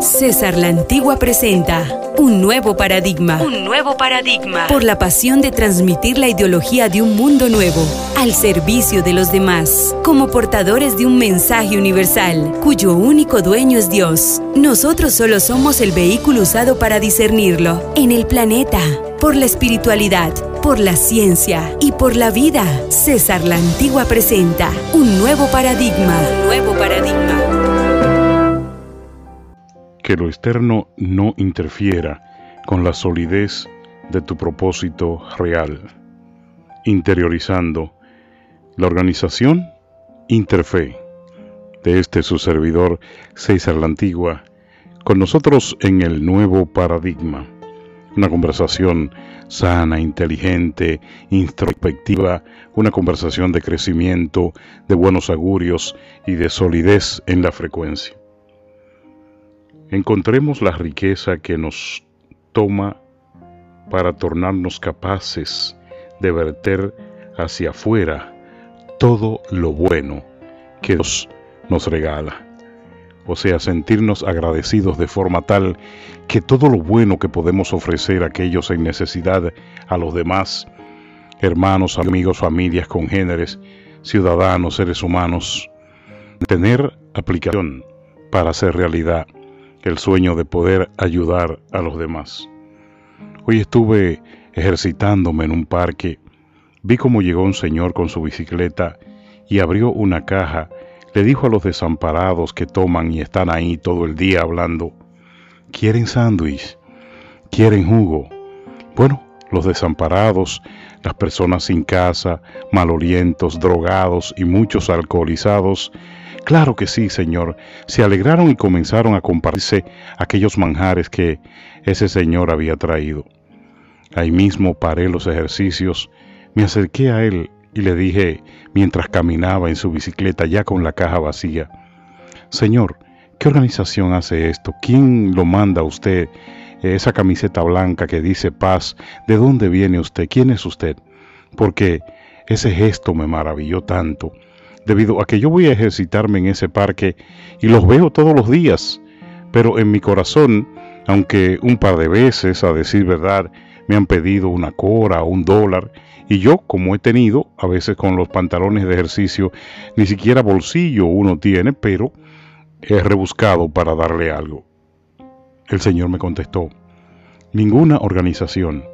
César la Antigua presenta un nuevo paradigma. Un nuevo paradigma. Por la pasión de transmitir la ideología de un mundo nuevo al servicio de los demás, como portadores de un mensaje universal, cuyo único dueño es Dios. Nosotros solo somos el vehículo usado para discernirlo en el planeta, por la espiritualidad, por la ciencia y por la vida. César la Antigua presenta un nuevo paradigma. Un nuevo paradigma que lo externo no interfiera con la solidez de tu propósito real, interiorizando la organización Interfe de este su servidor César la Antigua, con nosotros en el nuevo paradigma, una conversación sana, inteligente, introspectiva, una conversación de crecimiento, de buenos augurios y de solidez en la frecuencia encontremos la riqueza que nos toma para tornarnos capaces de verter hacia afuera todo lo bueno que Dios nos regala. O sea, sentirnos agradecidos de forma tal que todo lo bueno que podemos ofrecer a aquellos en necesidad, a los demás, hermanos, amigos, familias, congéneres, ciudadanos, seres humanos, tener aplicación para hacer realidad el sueño de poder ayudar a los demás. Hoy estuve ejercitándome en un parque, vi cómo llegó un señor con su bicicleta y abrió una caja, le dijo a los desamparados que toman y están ahí todo el día hablando, ¿quieren sándwich? ¿Quieren jugo? Bueno, los desamparados, las personas sin casa, malolientos, drogados y muchos alcoholizados Claro que sí, Señor. Se alegraron y comenzaron a compartirse aquellos manjares que ese Señor había traído. Ahí mismo paré los ejercicios, me acerqué a él y le dije, mientras caminaba en su bicicleta ya con la caja vacía, Señor, ¿qué organización hace esto? ¿Quién lo manda a usted? Esa camiseta blanca que dice paz, ¿de dónde viene usted? ¿Quién es usted? Porque ese gesto me maravilló tanto debido a que yo voy a ejercitarme en ese parque y los veo todos los días, pero en mi corazón, aunque un par de veces, a decir verdad, me han pedido una cora o un dólar, y yo, como he tenido, a veces con los pantalones de ejercicio, ni siquiera bolsillo uno tiene, pero he rebuscado para darle algo. El Señor me contestó, ninguna organización,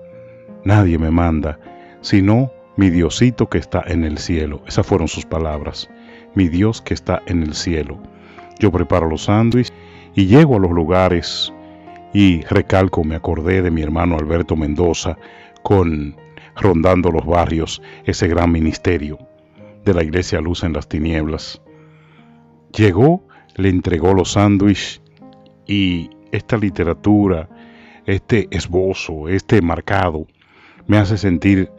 nadie me manda, sino mi Diosito que está en el cielo. Esas fueron sus palabras. Mi Dios que está en el cielo. Yo preparo los sándwiches y llego a los lugares y recalco, me acordé de mi hermano Alberto Mendoza con rondando los barrios ese gran ministerio de la iglesia Luz en las Tinieblas. Llegó, le entregó los sándwiches y esta literatura, este esbozo, este marcado, me hace sentir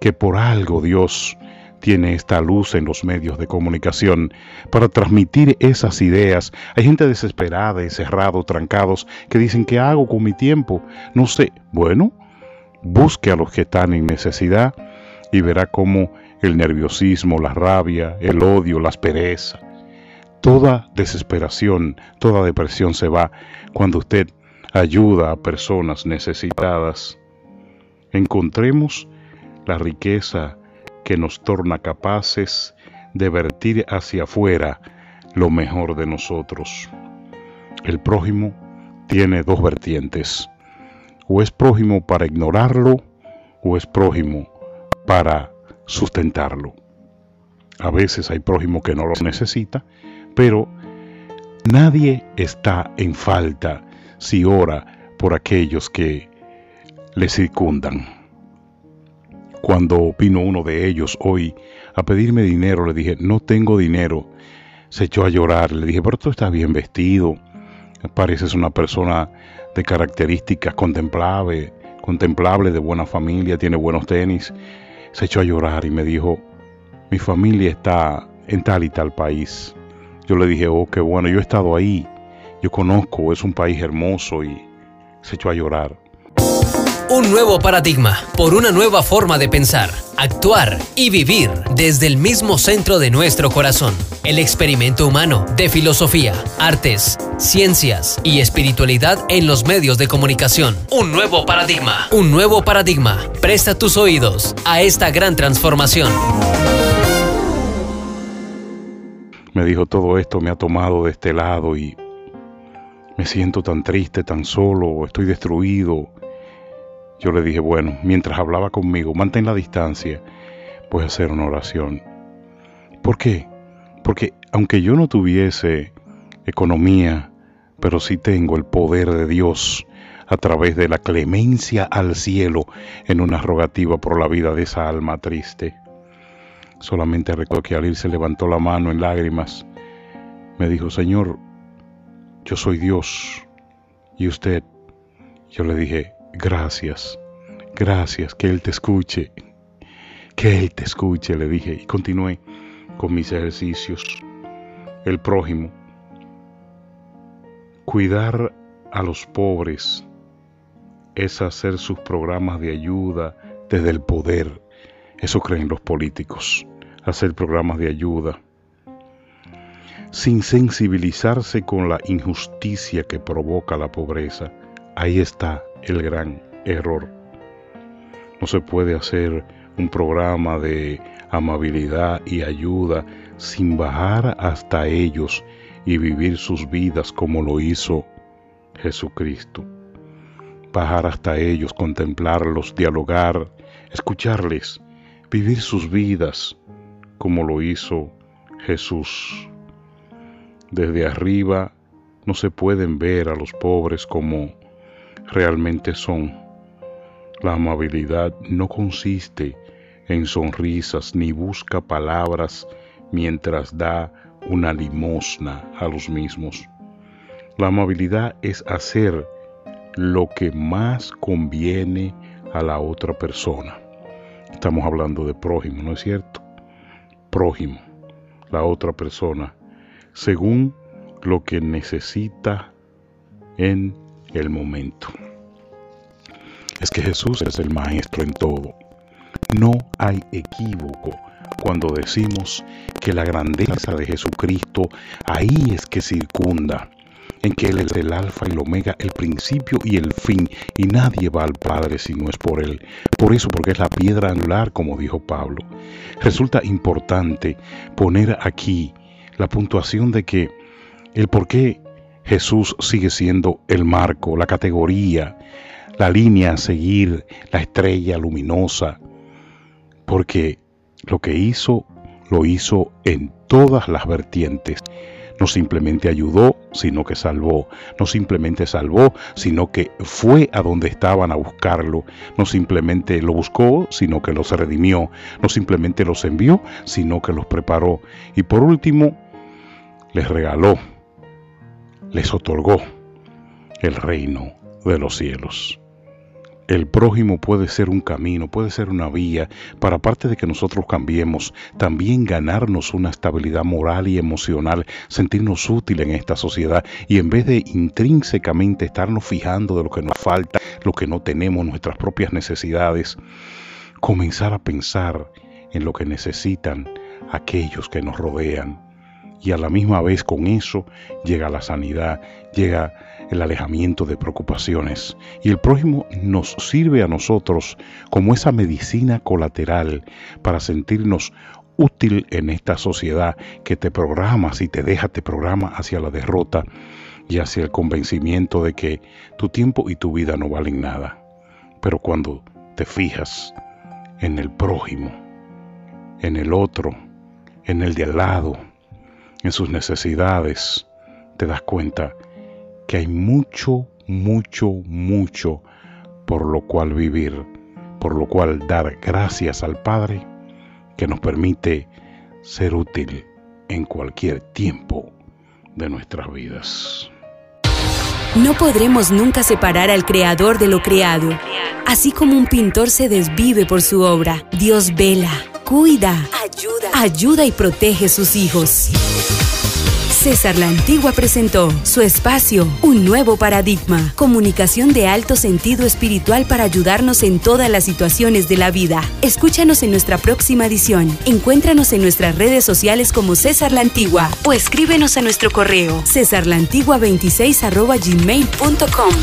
que por algo Dios tiene esta luz en los medios de comunicación para transmitir esas ideas. Hay gente desesperada, encerrado, trancados, que dicen, ¿qué hago con mi tiempo? No sé. Bueno, busque a los que están en necesidad y verá cómo el nerviosismo, la rabia, el odio, la aspereza, toda desesperación, toda depresión se va cuando usted ayuda a personas necesitadas. Encontremos la riqueza que nos torna capaces de vertir hacia afuera lo mejor de nosotros. El prójimo tiene dos vertientes. O es prójimo para ignorarlo o es prójimo para sustentarlo. A veces hay prójimo que no lo necesita, pero nadie está en falta si ora por aquellos que le circundan. Cuando vino uno de ellos hoy a pedirme dinero, le dije, no tengo dinero. Se echó a llorar. Le dije, pero tú estás bien vestido. Pareces una persona de características contemplables, contemplable, de buena familia, tiene buenos tenis. Se echó a llorar y me dijo, mi familia está en tal y tal país. Yo le dije, oh, qué bueno, yo he estado ahí, yo conozco, es un país hermoso y se echó a llorar. Un nuevo paradigma por una nueva forma de pensar, actuar y vivir desde el mismo centro de nuestro corazón. El experimento humano de filosofía, artes, ciencias y espiritualidad en los medios de comunicación. Un nuevo paradigma. Un nuevo paradigma. Presta tus oídos a esta gran transformación. Me dijo todo esto me ha tomado de este lado y me siento tan triste, tan solo, estoy destruido. Yo le dije, bueno, mientras hablaba conmigo, mantén la distancia, voy a hacer una oración. ¿Por qué? Porque aunque yo no tuviese economía, pero sí tengo el poder de Dios a través de la clemencia al cielo en una rogativa por la vida de esa alma triste. Solamente recuerdo que Alil se levantó la mano en lágrimas. Me dijo, Señor, yo soy Dios. Y usted, yo le dije, gracias, gracias, que Él te escuche, que Él te escuche, le dije. Y continué con mis ejercicios. El prójimo. Cuidar a los pobres es hacer sus programas de ayuda desde el poder. Eso creen los políticos, hacer programas de ayuda sin sensibilizarse con la injusticia que provoca la pobreza. Ahí está el gran error. No se puede hacer un programa de amabilidad y ayuda sin bajar hasta ellos y vivir sus vidas como lo hizo Jesucristo. Bajar hasta ellos, contemplarlos, dialogar, escucharles, vivir sus vidas como lo hizo Jesús. Desde arriba no se pueden ver a los pobres como realmente son. La amabilidad no consiste en sonrisas ni busca palabras mientras da una limosna a los mismos. La amabilidad es hacer lo que más conviene a la otra persona. Estamos hablando de prójimo, ¿no es cierto? Prójimo, la otra persona según lo que necesita en el momento. Es que Jesús es el maestro en todo. No hay equívoco cuando decimos que la grandeza de Jesucristo ahí es que circunda, en que Él es el alfa y el omega, el principio y el fin, y nadie va al Padre si no es por Él. Por eso, porque es la piedra angular, como dijo Pablo. Resulta importante poner aquí la puntuación de que el por qué Jesús sigue siendo el marco, la categoría, la línea a seguir, la estrella luminosa, porque lo que hizo, lo hizo en todas las vertientes. No simplemente ayudó, sino que salvó. No simplemente salvó, sino que fue a donde estaban a buscarlo. No simplemente lo buscó, sino que los redimió. No simplemente los envió, sino que los preparó. Y por último, les regaló, les otorgó el reino de los cielos. El prójimo puede ser un camino, puede ser una vía para, aparte de que nosotros cambiemos, también ganarnos una estabilidad moral y emocional, sentirnos útiles en esta sociedad y en vez de intrínsecamente estarnos fijando de lo que nos falta, lo que no tenemos, nuestras propias necesidades, comenzar a pensar en lo que necesitan aquellos que nos rodean y a la misma vez con eso llega la sanidad, llega el alejamiento de preocupaciones. Y el prójimo nos sirve a nosotros como esa medicina colateral para sentirnos útil en esta sociedad que te programa, si te deja, te programa hacia la derrota y hacia el convencimiento de que tu tiempo y tu vida no valen nada. Pero cuando te fijas en el prójimo, en el otro, en el de al lado, en sus necesidades, te das cuenta que hay mucho, mucho, mucho por lo cual vivir, por lo cual dar gracias al Padre que nos permite ser útil en cualquier tiempo de nuestras vidas. No podremos nunca separar al Creador de lo creado. Así como un pintor se desvive por su obra, Dios vela, cuida, ayuda, ayuda y protege sus hijos. César La Antigua presentó su espacio, un nuevo paradigma, comunicación de alto sentido espiritual para ayudarnos en todas las situaciones de la vida. Escúchanos en nuestra próxima edición. Encuéntranos en nuestras redes sociales como César La Antigua o escríbenos a nuestro correo cesarlantigua26 gmail.com.